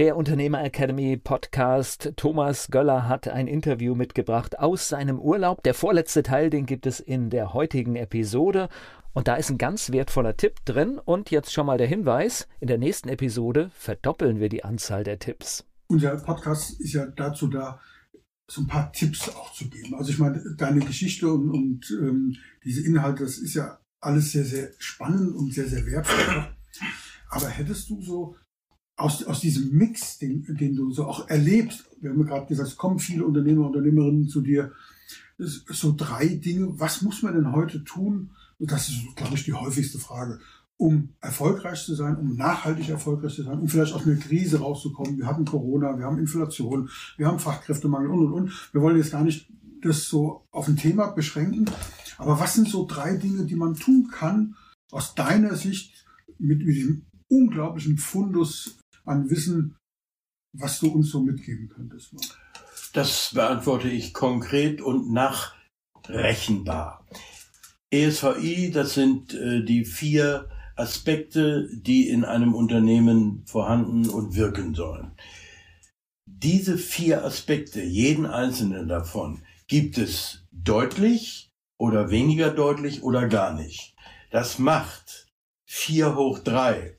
Der Unternehmer Academy Podcast. Thomas Göller hat ein Interview mitgebracht aus seinem Urlaub. Der vorletzte Teil, den gibt es in der heutigen Episode. Und da ist ein ganz wertvoller Tipp drin. Und jetzt schon mal der Hinweis: In der nächsten Episode verdoppeln wir die Anzahl der Tipps. Unser Podcast ist ja dazu da, so ein paar Tipps auch zu geben. Also ich meine, deine Geschichte und, und ähm, diese Inhalte, das ist ja alles sehr, sehr spannend und sehr, sehr wertvoll. Aber hättest du so aus, aus diesem Mix, den, den du so auch erlebst, wir haben ja gerade gesagt, es kommen viele Unternehmer, Unternehmerinnen zu dir, so drei Dinge, was muss man denn heute tun? Und das ist, glaube ich, die häufigste Frage um erfolgreich zu sein, um nachhaltig erfolgreich zu sein, um vielleicht aus einer Krise rauszukommen. Wir hatten Corona, wir haben Inflation, wir haben Fachkräftemangel und, und, und. Wir wollen jetzt gar nicht das so auf ein Thema beschränken. Aber was sind so drei Dinge, die man tun kann, aus deiner Sicht mit, mit diesem unglaublichen Fundus an Wissen, was du uns so mitgeben könntest? Das beantworte ich konkret und nachrechenbar. ESVI, das sind äh, die vier Aspekte, die in einem Unternehmen vorhanden und wirken sollen. Diese vier Aspekte, jeden einzelnen davon, gibt es deutlich oder weniger deutlich oder gar nicht. Das macht vier hoch drei.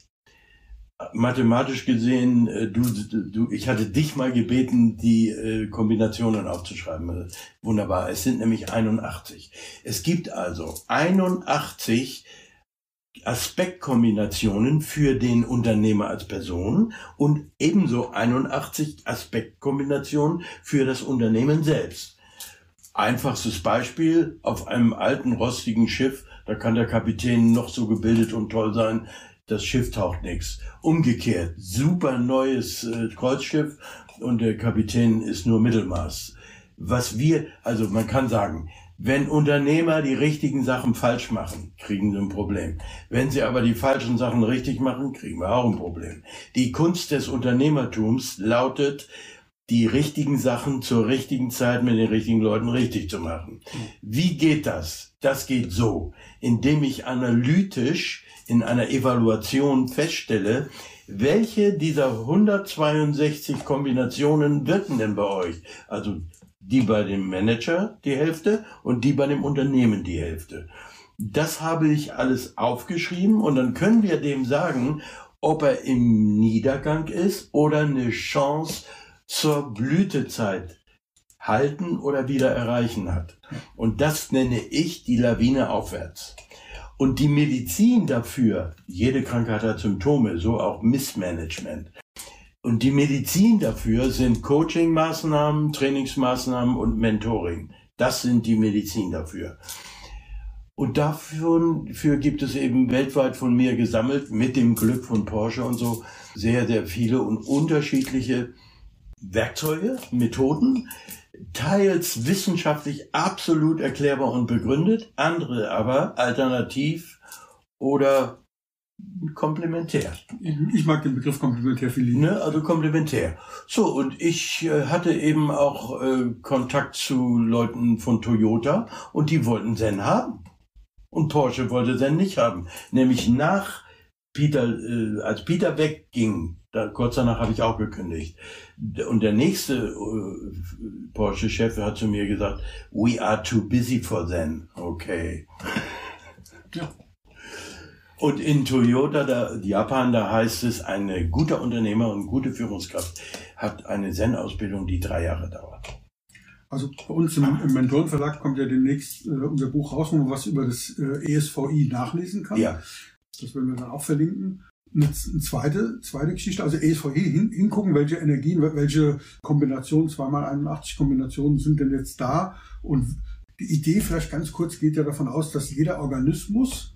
Mathematisch gesehen, äh, du, du, ich hatte dich mal gebeten, die äh, Kombinationen aufzuschreiben. Wunderbar. Es sind nämlich 81. Es gibt also 81 Aspektkombinationen für den Unternehmer als Person und ebenso 81 Aspektkombinationen für das Unternehmen selbst. Einfachstes Beispiel, auf einem alten rostigen Schiff, da kann der Kapitän noch so gebildet und toll sein, das Schiff taucht nichts. Umgekehrt, super neues äh, Kreuzschiff und der Kapitän ist nur Mittelmaß. Was wir, also man kann sagen, wenn Unternehmer die richtigen Sachen falsch machen, kriegen sie ein Problem. Wenn sie aber die falschen Sachen richtig machen, kriegen wir auch ein Problem. Die Kunst des Unternehmertums lautet, die richtigen Sachen zur richtigen Zeit mit den richtigen Leuten richtig zu machen. Wie geht das? Das geht so, indem ich analytisch in einer Evaluation feststelle, welche dieser 162 Kombinationen wirken denn bei euch? Also die bei dem Manager die Hälfte und die bei dem Unternehmen die Hälfte. Das habe ich alles aufgeschrieben und dann können wir dem sagen, ob er im Niedergang ist oder eine Chance zur Blütezeit halten oder wieder erreichen hat. Und das nenne ich die Lawine aufwärts. Und die Medizin dafür, jede Krankheit hat Symptome, so auch Missmanagement. Und die Medizin dafür sind Coaching-Maßnahmen, Trainingsmaßnahmen und Mentoring. Das sind die Medizin dafür. Und dafür, dafür gibt es eben weltweit von mir gesammelt, mit dem Glück von Porsche und so, sehr, sehr viele und unterschiedliche Werkzeuge, Methoden, teils wissenschaftlich absolut erklärbar und begründet, andere aber alternativ oder komplementär. Ich mag den Begriff komplementär viel lieber. Ne, also komplementär. So, und ich äh, hatte eben auch äh, Kontakt zu Leuten von Toyota und die wollten Zen haben. Und Porsche wollte Zen nicht haben. Nämlich nach Peter, äh, als Peter wegging, da, kurz danach habe ich auch gekündigt. Und der nächste äh, Porsche-Chef hat zu mir gesagt, we are too busy for Zen. Okay. Ja. Und in Toyota, da, Japan, da heißt es, ein guter Unternehmer und gute Führungskraft hat eine Zen-Ausbildung, die drei Jahre dauert. Also bei uns im, im Mentorenverlag kommt ja demnächst äh, unser Buch raus, wo man was über das äh, ESVI nachlesen kann. Ja. Das werden wir dann auch verlinken. eine, zweite, zweite Geschichte, also ESVE hin, hingucken, welche Energien, welche Kombinationen, zweimal 81 Kombinationen sind denn jetzt da. Und die Idee vielleicht ganz kurz geht ja davon aus, dass jeder Organismus,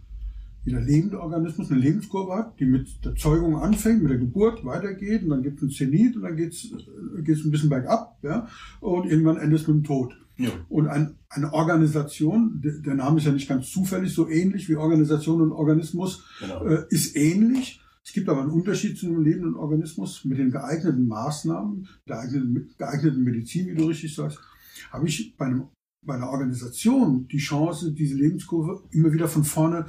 jeder lebende Organismus eine Lebenskurve hat, die mit der Zeugung anfängt, mit der Geburt weitergeht und dann gibt es einen Zenit und dann geht es ein bisschen bergab ja, und irgendwann endet es mit dem Tod. Ja. Und ein, eine Organisation, der Name ist ja nicht ganz zufällig, so ähnlich wie Organisation und Organismus, genau. äh, ist ähnlich. Es gibt aber einen Unterschied zu einem lebenden Organismus mit den geeigneten Maßnahmen, der geeigneten, geeigneten Medizin, wie du richtig sagst, habe ich bei, einem, bei einer Organisation die Chance, diese Lebenskurve immer wieder von vorne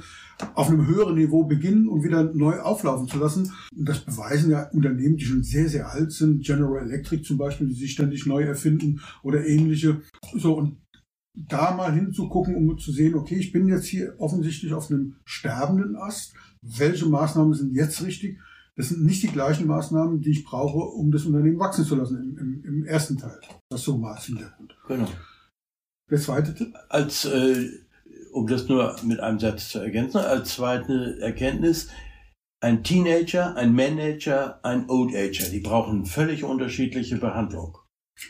auf einem höheren Niveau beginnen und wieder neu auflaufen zu lassen. Und das beweisen ja Unternehmen, die schon sehr, sehr alt sind, General Electric zum Beispiel, die sich ständig neu erfinden oder ähnliche. So, und da mal hinzugucken, um zu sehen, okay, ich bin jetzt hier offensichtlich auf einem sterbenden Ast welche Maßnahmen sind jetzt richtig. Das sind nicht die gleichen Maßnahmen, die ich brauche, um das Unternehmen wachsen zu lassen im, im, im ersten Teil. Das so mal als Hintergrund. Genau. Der zweite Tipp? Als, äh, um das nur mit einem Satz zu ergänzen, als zweite Erkenntnis, ein Teenager, ein Manager, ein Old Ager, die brauchen völlig unterschiedliche Behandlung.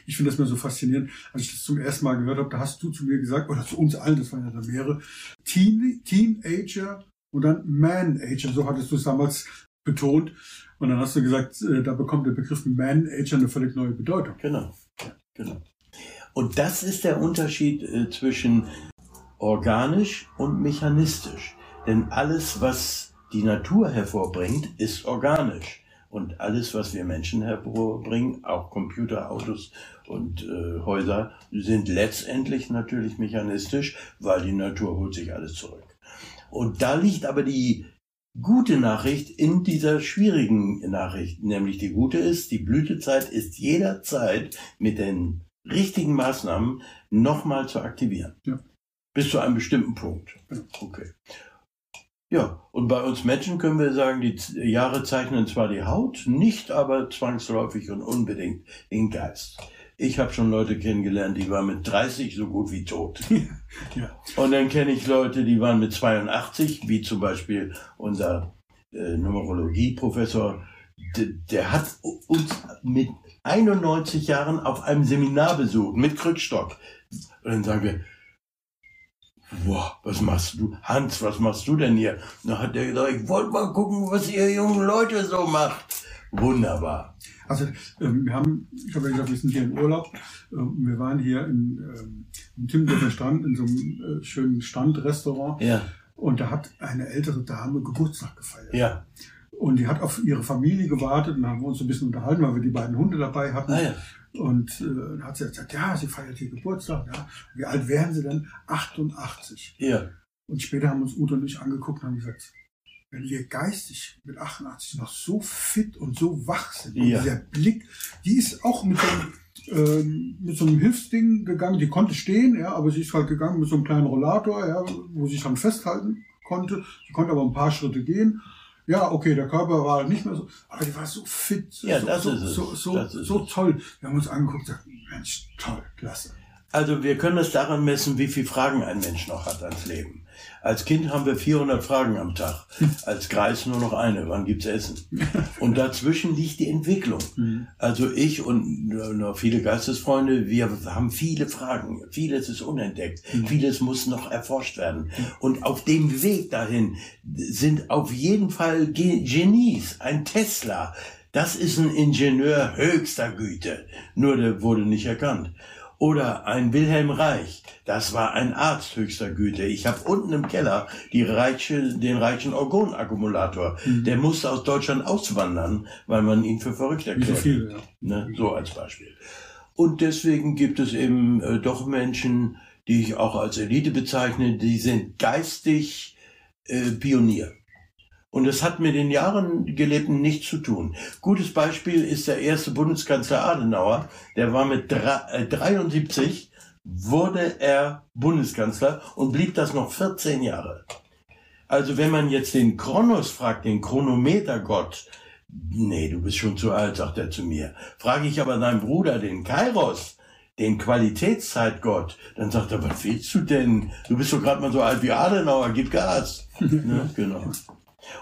Ich finde das mir so faszinierend, als ich das zum ersten Mal gehört habe, da hast du zu mir gesagt, oder zu uns allen, das waren ja da mehrere, Teen, Teenager und dann Man-Ager, so hattest du es damals betont. Und dann hast du gesagt, äh, da bekommt der Begriff Man-Ager eine völlig neue Bedeutung. Genau, genau. Und das ist der Unterschied äh, zwischen organisch und mechanistisch. Denn alles, was die Natur hervorbringt, ist organisch. Und alles, was wir Menschen hervorbringen, auch Computer, Autos und äh, Häuser, sind letztendlich natürlich mechanistisch, weil die Natur holt sich alles zurück. Und da liegt aber die gute Nachricht in dieser schwierigen Nachricht. Nämlich die gute ist, die Blütezeit ist jederzeit mit den richtigen Maßnahmen nochmal zu aktivieren. Ja. Bis zu einem bestimmten Punkt. Okay. Ja, und bei uns Menschen können wir sagen, die Jahre zeichnen zwar die Haut, nicht aber zwangsläufig und unbedingt den Geist. Ich habe schon Leute kennengelernt, die waren mit 30 so gut wie tot. ja. Und dann kenne ich Leute, die waren mit 82, wie zum Beispiel unser äh, Numerologie-Professor. Der hat uns mit 91 Jahren auf einem Seminar besucht, mit Krückstock. Und dann sagen wir, Boah, was machst du? Hans, was machst du denn hier? Da hat er gesagt, ich wollte mal gucken, was ihr jungen Leute so macht. Wunderbar. Also ähm, wir haben, ich habe ja gesagt, wir sind hier im Urlaub. Ähm, wir waren hier in, ähm, im Timmendorfer Strand in so einem äh, schönen Strandrestaurant. Ja. Und da hat eine ältere Dame Geburtstag gefeiert. Ja. Und die hat auf ihre Familie gewartet und haben wir uns ein bisschen unterhalten, weil wir die beiden Hunde dabei hatten. Ah, ja. Und äh, hat sie gesagt, ja, sie feiert hier Geburtstag. Ja. Wie alt wären sie denn? 88. Ja. Und später haben uns Ute und ich angeguckt und haben gesagt, wenn wir geistig mit 88 noch so fit und so wach sind, ja. und dieser Blick, die ist auch mit so, einem, ähm, mit so einem Hilfsding gegangen, die konnte stehen, ja, aber sie ist halt gegangen mit so einem kleinen Rollator, ja, wo sie sich dann festhalten konnte. Sie konnte aber ein paar Schritte gehen. Ja, okay, der Körper war nicht mehr so, aber die war so fit, ja, so, so, so, so, so toll. Wir haben uns angeguckt und gesagt, Mensch, toll, klasse. Also wir können es daran messen, wie viele Fragen ein Mensch noch hat ans Leben. Als Kind haben wir 400 Fragen am Tag. Als Kreis nur noch eine. Wann gibt's Essen? Und dazwischen liegt die Entwicklung. Mhm. Also ich und noch viele Geistesfreunde, wir haben viele Fragen. Vieles ist unentdeckt. Mhm. Vieles muss noch erforscht werden. Mhm. Und auf dem Weg dahin sind auf jeden Fall Genies. Ein Tesla. Das ist ein Ingenieur höchster Güte. Nur der wurde nicht erkannt. Oder ein Wilhelm Reich, das war ein Arzt höchster Güte. Ich habe unten im Keller die Reiche, den reichen Orgonakkumulator. Mhm. Der musste aus Deutschland auswandern, weil man ihn für verrückt erklärt. So, viel, ja. ne? so als Beispiel. Und deswegen gibt es eben äh, doch Menschen, die ich auch als Elite bezeichne, die sind geistig äh, Pionier. Und es hat mit den Jahren gelebten nichts zu tun. Gutes Beispiel ist der erste Bundeskanzler Adenauer. Der war mit 73, äh, wurde er Bundeskanzler und blieb das noch 14 Jahre. Also wenn man jetzt den Kronos fragt, den Chronometergott, nee, du bist schon zu alt, sagt er zu mir. Frage ich aber deinen Bruder, den Kairos, den Qualitätszeitgott, dann sagt er, was willst du denn? Du bist doch gerade mal so alt wie Adenauer, gib Gas. ne? Genau.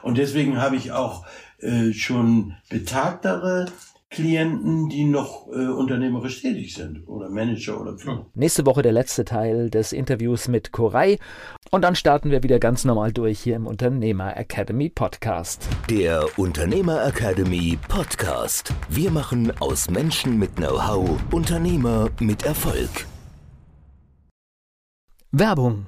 Und deswegen habe ich auch äh, schon betagtere Klienten, die noch äh, unternehmerisch tätig sind oder Manager oder Führer. Nächste Woche der letzte Teil des Interviews mit Koray und dann starten wir wieder ganz normal durch hier im Unternehmer Academy Podcast. Der Unternehmer Academy Podcast. Wir machen aus Menschen mit Know-how Unternehmer mit Erfolg. Werbung.